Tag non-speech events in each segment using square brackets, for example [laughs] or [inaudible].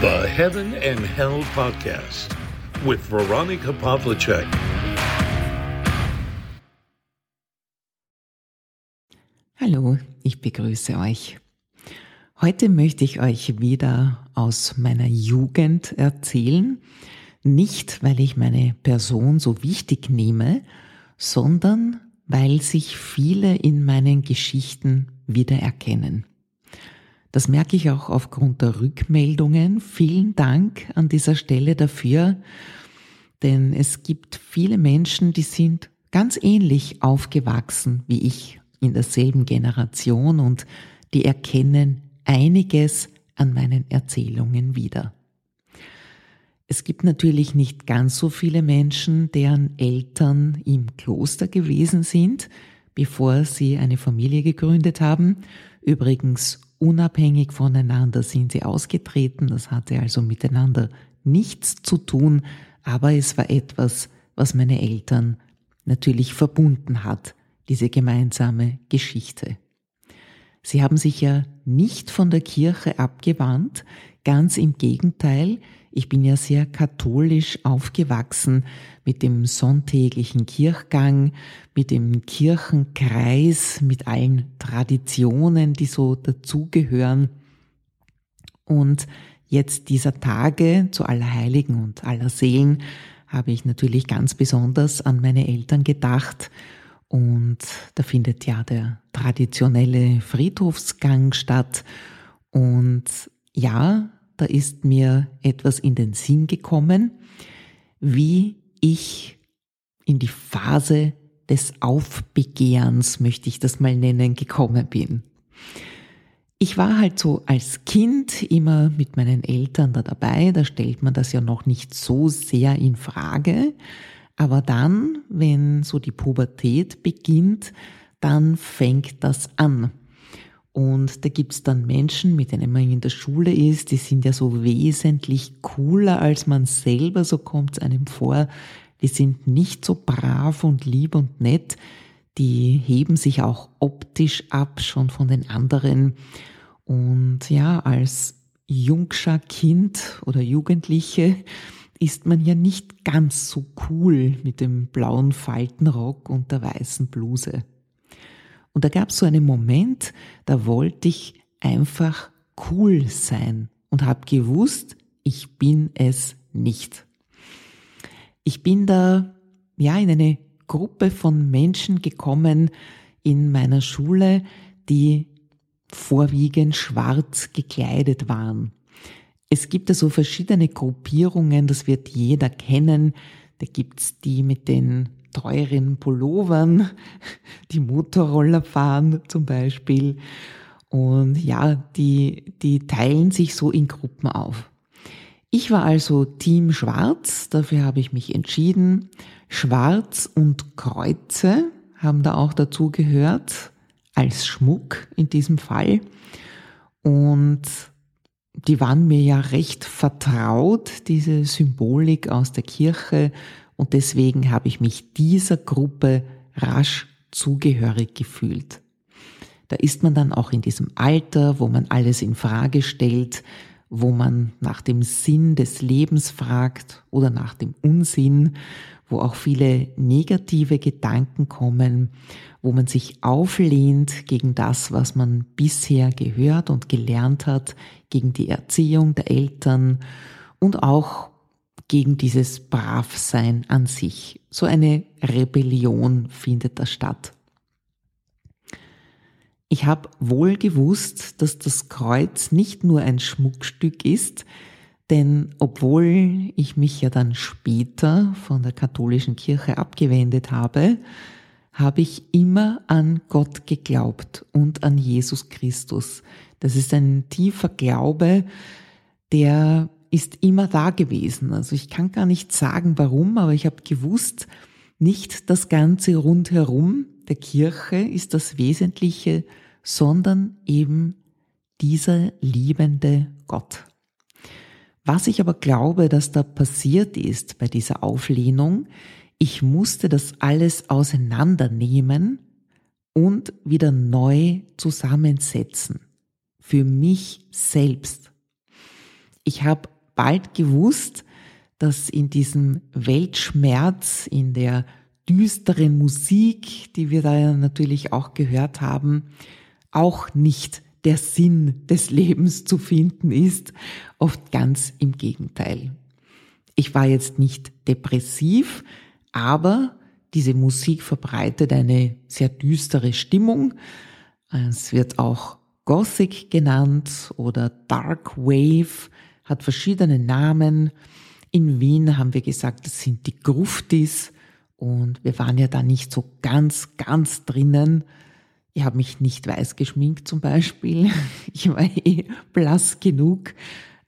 The Heaven and Hell Podcast with Veronica Pavlicek. Hallo, ich begrüße euch. Heute möchte ich euch wieder aus meiner Jugend erzählen, nicht weil ich meine Person so wichtig nehme, sondern weil sich viele in meinen Geschichten wiedererkennen. Das merke ich auch aufgrund der Rückmeldungen. Vielen Dank an dieser Stelle dafür, denn es gibt viele Menschen, die sind ganz ähnlich aufgewachsen wie ich in derselben Generation und die erkennen einiges an meinen Erzählungen wieder. Es gibt natürlich nicht ganz so viele Menschen, deren Eltern im Kloster gewesen sind, bevor sie eine Familie gegründet haben. Übrigens unabhängig voneinander sind sie ausgetreten, das hatte also miteinander nichts zu tun, aber es war etwas, was meine Eltern natürlich verbunden hat, diese gemeinsame Geschichte. Sie haben sich ja nicht von der Kirche abgewandt, ganz im Gegenteil, ich bin ja sehr katholisch aufgewachsen mit dem sonntäglichen Kirchgang, mit dem Kirchenkreis, mit allen Traditionen, die so dazugehören. Und jetzt dieser Tage zu Allerheiligen und Allerseelen habe ich natürlich ganz besonders an meine Eltern gedacht. Und da findet ja der traditionelle Friedhofsgang statt. Und ja, da ist mir etwas in den Sinn gekommen, wie ich in die Phase des Aufbegehrens, möchte ich das mal nennen, gekommen bin. Ich war halt so als Kind immer mit meinen Eltern da dabei, da stellt man das ja noch nicht so sehr in Frage. Aber dann, wenn so die Pubertät beginnt, dann fängt das an. Und da gibt's dann Menschen, mit denen man in der Schule ist, die sind ja so wesentlich cooler als man selber, so kommt's einem vor. Die sind nicht so brav und lieb und nett. Die heben sich auch optisch ab, schon von den anderen. Und ja, als Jungscher Kind oder Jugendliche ist man ja nicht ganz so cool mit dem blauen Faltenrock und der weißen Bluse. Und da gab es so einen Moment, da wollte ich einfach cool sein und habe gewusst, ich bin es nicht. Ich bin da ja in eine Gruppe von Menschen gekommen in meiner Schule, die vorwiegend schwarz gekleidet waren. Es gibt da so verschiedene Gruppierungen, das wird jeder kennen. Da gibt's die mit den teuren Pullovern, die Motorroller fahren zum Beispiel. Und ja, die, die teilen sich so in Gruppen auf. Ich war also Team Schwarz, dafür habe ich mich entschieden. Schwarz und Kreuze haben da auch dazu gehört, als Schmuck in diesem Fall. Und die waren mir ja recht vertraut, diese Symbolik aus der Kirche und deswegen habe ich mich dieser Gruppe rasch zugehörig gefühlt. Da ist man dann auch in diesem Alter, wo man alles in Frage stellt, wo man nach dem Sinn des Lebens fragt oder nach dem Unsinn, wo auch viele negative Gedanken kommen, wo man sich auflehnt gegen das, was man bisher gehört und gelernt hat, gegen die Erziehung der Eltern und auch gegen dieses Bravsein an sich. So eine Rebellion findet da statt. Ich habe wohl gewusst, dass das Kreuz nicht nur ein Schmuckstück ist, denn obwohl ich mich ja dann später von der katholischen Kirche abgewendet habe, habe ich immer an Gott geglaubt und an Jesus Christus. Das ist ein tiefer Glaube, der ist immer da gewesen. Also ich kann gar nicht sagen, warum, aber ich habe gewusst, nicht das Ganze rundherum der Kirche ist das Wesentliche, sondern eben dieser liebende Gott. Was ich aber glaube, dass da passiert ist bei dieser Auflehnung, ich musste das alles auseinandernehmen und wieder neu zusammensetzen. Für mich selbst. Ich habe bald gewusst, dass in diesem Weltschmerz, in der düsteren Musik, die wir da natürlich auch gehört haben, auch nicht der Sinn des Lebens zu finden ist, oft ganz im Gegenteil. Ich war jetzt nicht depressiv, aber diese Musik verbreitet eine sehr düstere Stimmung. Es wird auch Gothic genannt oder Dark Wave, hat verschiedene Namen. In Wien haben wir gesagt, das sind die Gruftis und wir waren ja da nicht so ganz, ganz drinnen. Ich habe mich nicht weiß geschminkt zum Beispiel. [laughs] Ich war eh blass genug.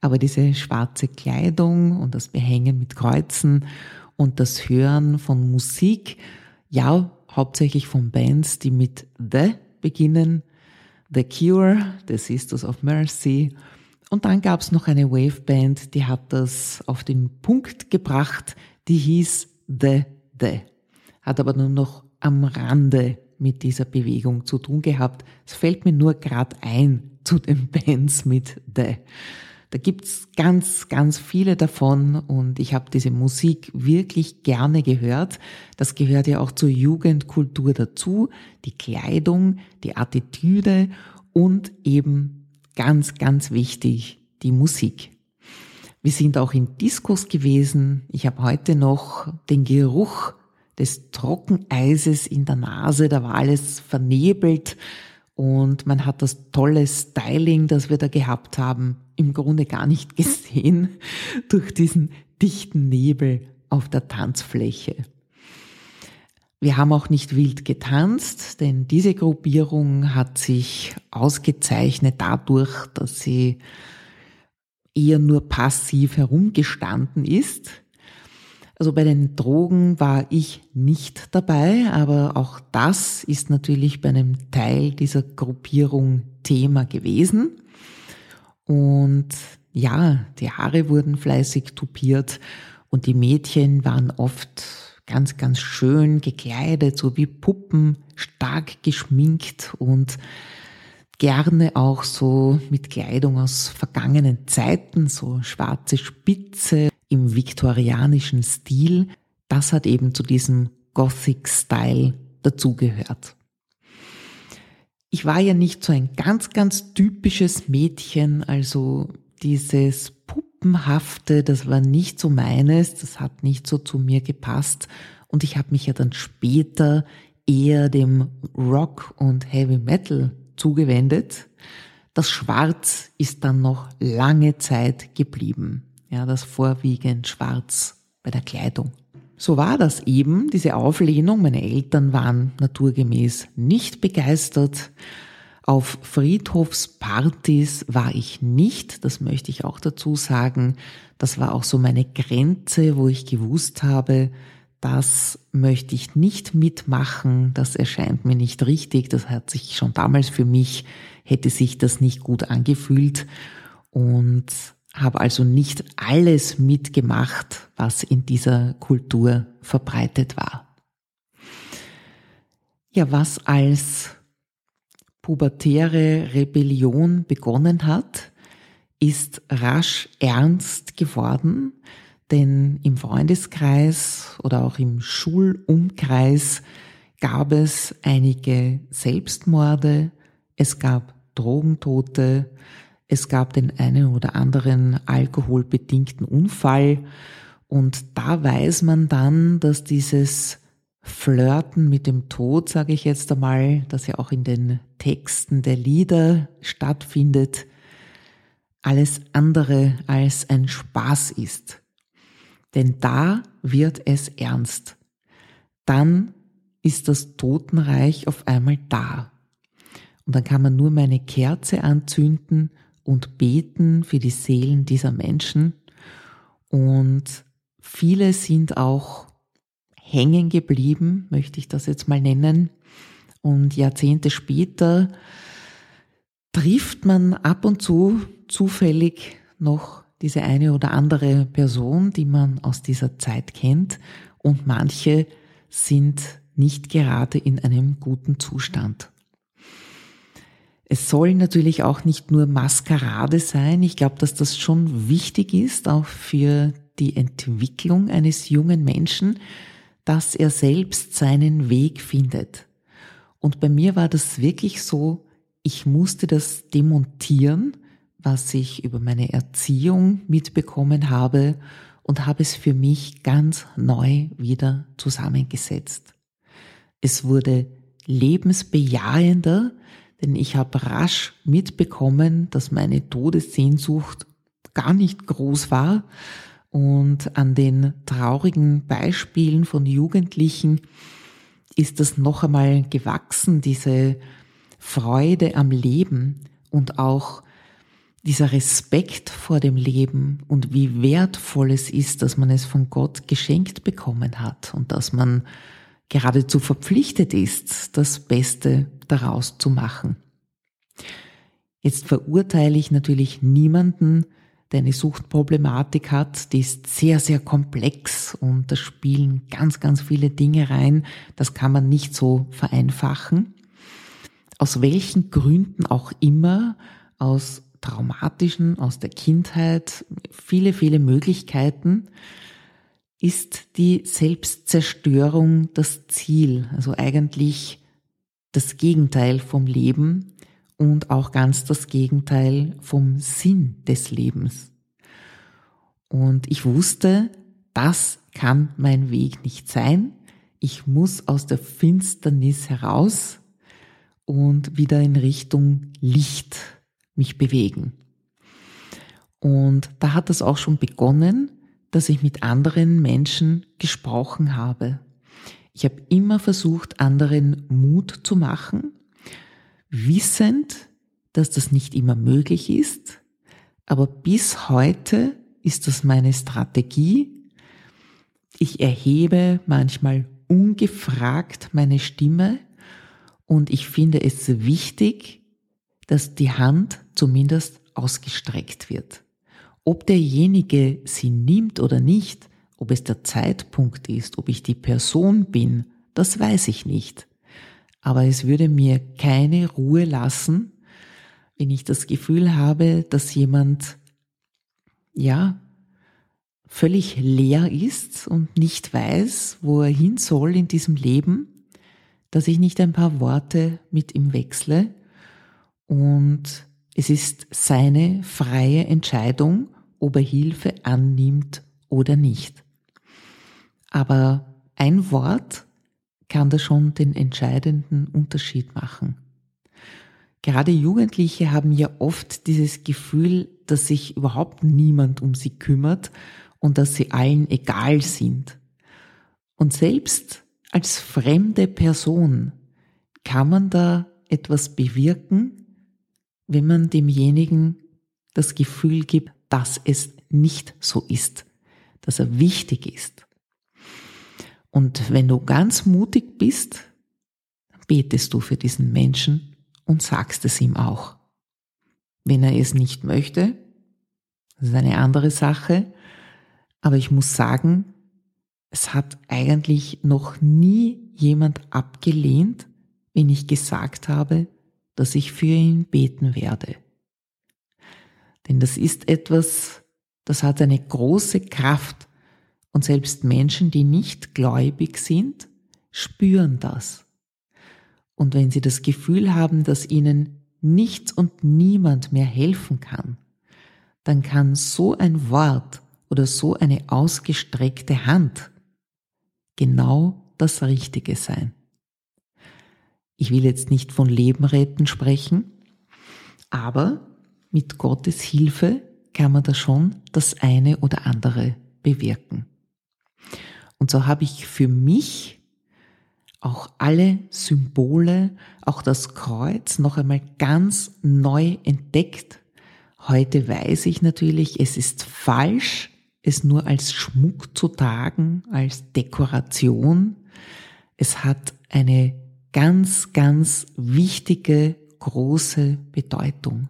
Aber diese schwarze Kleidung und das Behängen mit Kreuzen und das Hören von Musik, ja, hauptsächlich von Bands, die mit The beginnen, The Cure, The Sisters of Mercy. Und dann gab es noch eine Waveband, die hat das auf den Punkt gebracht, die hieß The The. Hat aber nur noch am Rande mit dieser Bewegung zu tun gehabt. Es fällt mir nur gerade ein zu den [laughs] Bands mit The. Da gibt's ganz, ganz viele davon und ich habe diese Musik wirklich gerne gehört. Das gehört ja auch zur Jugendkultur dazu. Die Kleidung, die Attitüde und eben ganz, ganz wichtig, die Musik. Wir sind auch in Diskos gewesen. Ich habe heute noch den Geruch des Trockeneises in der Nase. Da war alles vernebelt und man hat das tolle Styling, das wir da gehabt haben, im Grunde gar nicht [laughs] gesehen durch diesen dichten Nebel auf der Tanzfläche. Wir haben auch nicht wild getanzt, denn diese Gruppierung hat sich ausgezeichnet dadurch, dass sie eher nur passiv herumgestanden ist. Also bei den Drogen war ich nicht dabei, aber auch das ist natürlich bei einem Teil dieser Gruppierung Thema gewesen. Und ja, die Haare wurden fleißig tupiert und die Mädchen waren oft ganz, ganz schön gekleidet, so wie Puppen, stark geschminkt und gerne auch so mit Kleidung aus vergangenen Zeiten, so schwarze Spitze im viktorianischen Stil. Das hat eben zu diesem Gothic-Style dazugehört. Ich war ja nicht so ein ganz, ganz typisches Mädchen, also dieses Puppenhafte, das war nicht so meines, das hat nicht so zu mir gepasst und ich habe mich ja dann später eher dem Rock und Heavy Metal zugewendet. Das Schwarz ist dann noch lange Zeit geblieben. Ja, das vorwiegend Schwarz bei der Kleidung. So war das eben, diese Auflehnung. Meine Eltern waren naturgemäß nicht begeistert. Auf Friedhofspartys war ich nicht, das möchte ich auch dazu sagen. Das war auch so meine Grenze, wo ich gewusst habe, das möchte ich nicht mitmachen, das erscheint mir nicht richtig, das hat sich schon damals für mich, hätte sich das nicht gut angefühlt und habe also nicht alles mitgemacht, was in dieser Kultur verbreitet war. Ja, was als pubertäre Rebellion begonnen hat, ist rasch ernst geworden, denn im Freundeskreis oder auch im Schulumkreis gab es einige Selbstmorde, es gab Drogentote, es gab den einen oder anderen alkoholbedingten Unfall und da weiß man dann, dass dieses Flirten mit dem Tod, sage ich jetzt einmal, das ja auch in den Texten der Lieder stattfindet, alles andere als ein Spaß ist. Denn da wird es ernst. Dann ist das Totenreich auf einmal da. Und dann kann man nur meine Kerze anzünden und beten für die Seelen dieser Menschen. Und viele sind auch hängen geblieben, möchte ich das jetzt mal nennen. Und Jahrzehnte später trifft man ab und zu zufällig noch diese eine oder andere Person, die man aus dieser Zeit kennt. Und manche sind nicht gerade in einem guten Zustand. Es soll natürlich auch nicht nur Maskerade sein. Ich glaube, dass das schon wichtig ist, auch für die Entwicklung eines jungen Menschen, dass er selbst seinen Weg findet. Und bei mir war das wirklich so, ich musste das demontieren, was ich über meine Erziehung mitbekommen habe und habe es für mich ganz neu wieder zusammengesetzt. Es wurde lebensbejahender, denn ich habe rasch mitbekommen, dass meine Todessehnsucht gar nicht groß war. Und an den traurigen Beispielen von Jugendlichen ist das noch einmal gewachsen, diese Freude am Leben und auch dieser Respekt vor dem Leben und wie wertvoll es ist, dass man es von Gott geschenkt bekommen hat und dass man geradezu verpflichtet ist, das Beste daraus zu machen. Jetzt verurteile ich natürlich niemanden, der eine Suchtproblematik hat, die ist sehr, sehr komplex und da spielen ganz, ganz viele Dinge rein. Das kann man nicht so vereinfachen. Aus welchen Gründen auch immer, aus traumatischen, aus der Kindheit, viele, viele Möglichkeiten, ist die Selbstzerstörung das Ziel, also eigentlich das Gegenteil vom Leben und auch ganz das Gegenteil vom Sinn des Lebens. Und ich wusste, das kann mein Weg nicht sein. Ich muss aus der Finsternis heraus und wieder in Richtung Licht mich bewegen. Und da hat das auch schon begonnen, dass ich mit anderen Menschen gesprochen habe. Ich habe immer versucht, anderen Mut zu machen, wissend, dass das nicht immer möglich ist, aber bis heute ist das meine Strategie. Ich erhebe manchmal ungefragt meine Stimme und ich finde es wichtig, dass die Hand zumindest ausgestreckt wird. Ob derjenige sie nimmt oder nicht, ob es der Zeitpunkt ist, ob ich die Person bin, das weiß ich nicht. Aber es würde mir keine Ruhe lassen, wenn ich das Gefühl habe, dass jemand, ja, völlig leer ist und nicht weiß, wo er hin soll in diesem Leben, dass ich nicht ein paar Worte mit ihm wechsle und es ist seine freie Entscheidung, ob er Hilfe annimmt oder nicht. Aber ein Wort kann da schon den entscheidenden Unterschied machen. Gerade Jugendliche haben ja oft dieses Gefühl, dass sich überhaupt niemand um sie kümmert und dass sie allen egal sind. Und selbst als fremde Person kann man da etwas bewirken, wenn man demjenigen das Gefühl gibt, dass es nicht so ist, dass er wichtig ist. Und wenn du ganz mutig bist, betest du für diesen Menschen und sagst es ihm auch. Wenn er es nicht möchte, das ist eine andere Sache, aber ich muss sagen, es hat eigentlich noch nie jemand abgelehnt, wenn ich gesagt habe, dass ich für ihn beten werde. Denn das ist etwas, das hat eine große Kraft und selbst Menschen, die nicht gläubig sind, spüren das. Und wenn sie das Gefühl haben, dass ihnen nichts und niemand mehr helfen kann, dann kann so ein Wort oder so eine ausgestreckte Hand genau das Richtige sein. Ich will jetzt nicht von Leben retten sprechen, aber mit Gottes Hilfe kann man da schon das eine oder andere bewirken. Und so habe ich für mich auch alle Symbole, auch das Kreuz noch einmal ganz neu entdeckt. Heute weiß ich natürlich, es ist falsch, es nur als Schmuck zu tragen, als Dekoration. Es hat eine ganz, ganz wichtige, große Bedeutung.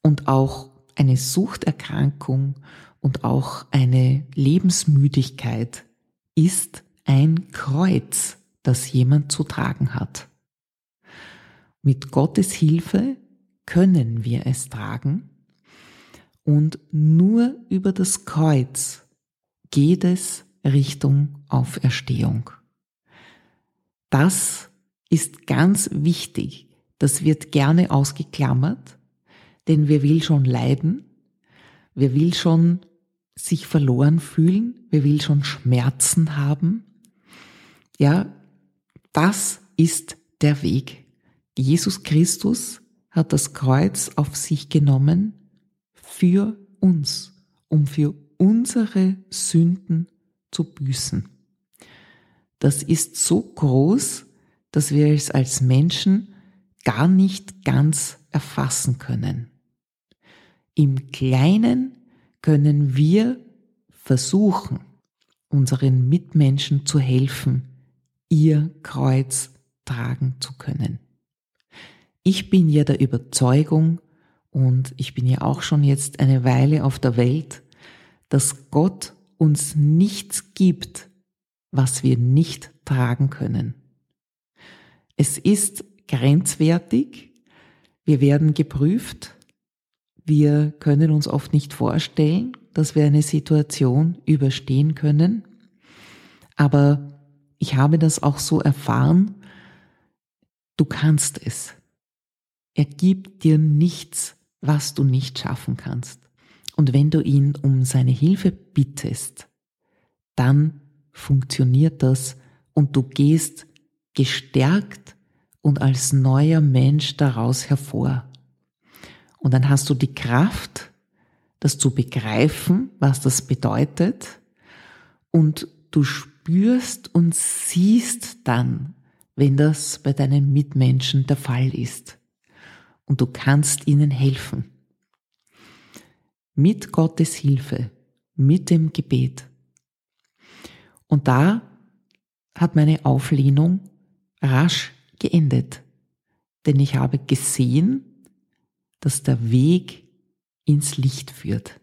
Und auch eine Suchterkrankung und auch eine Lebensmüdigkeit ist ein Kreuz, das jemand zu tragen hat. Mit Gottes Hilfe können wir es tragen und nur über das Kreuz geht es Richtung Auferstehung. Das ist ganz wichtig. Das wird gerne ausgeklammert, denn wer will schon leiden? Wer will schon sich verloren fühlen? Wer will schon Schmerzen haben? Ja, das ist der Weg. Jesus Christus hat das Kreuz auf sich genommen für uns, um für unsere Sünden zu büßen. Das ist so groß, dass wir es als Menschen gar nicht ganz erfassen können. Im Kleinen können wir versuchen, unseren Mitmenschen zu helfen, ihr Kreuz tragen zu können. Ich bin ja der Überzeugung, und ich bin ja auch schon jetzt eine Weile auf der Welt, dass Gott uns nichts gibt, was wir nicht tragen können. Es ist grenzwertig, wir werden geprüft, wir können uns oft nicht vorstellen, dass wir eine Situation überstehen können, aber ich habe das auch so erfahren, du kannst es. Er gibt dir nichts, was du nicht schaffen kannst. Und wenn du ihn um seine Hilfe bittest, dann funktioniert das und du gehst gestärkt und als neuer Mensch daraus hervor. Und dann hast du die Kraft, das zu begreifen, was das bedeutet. Und du spürst und siehst dann, wenn das bei deinen Mitmenschen der Fall ist. Und du kannst ihnen helfen mit Gottes Hilfe, mit dem Gebet. Und da hat meine Auflehnung rasch geendet, denn ich habe gesehen, dass der Weg ins Licht führt.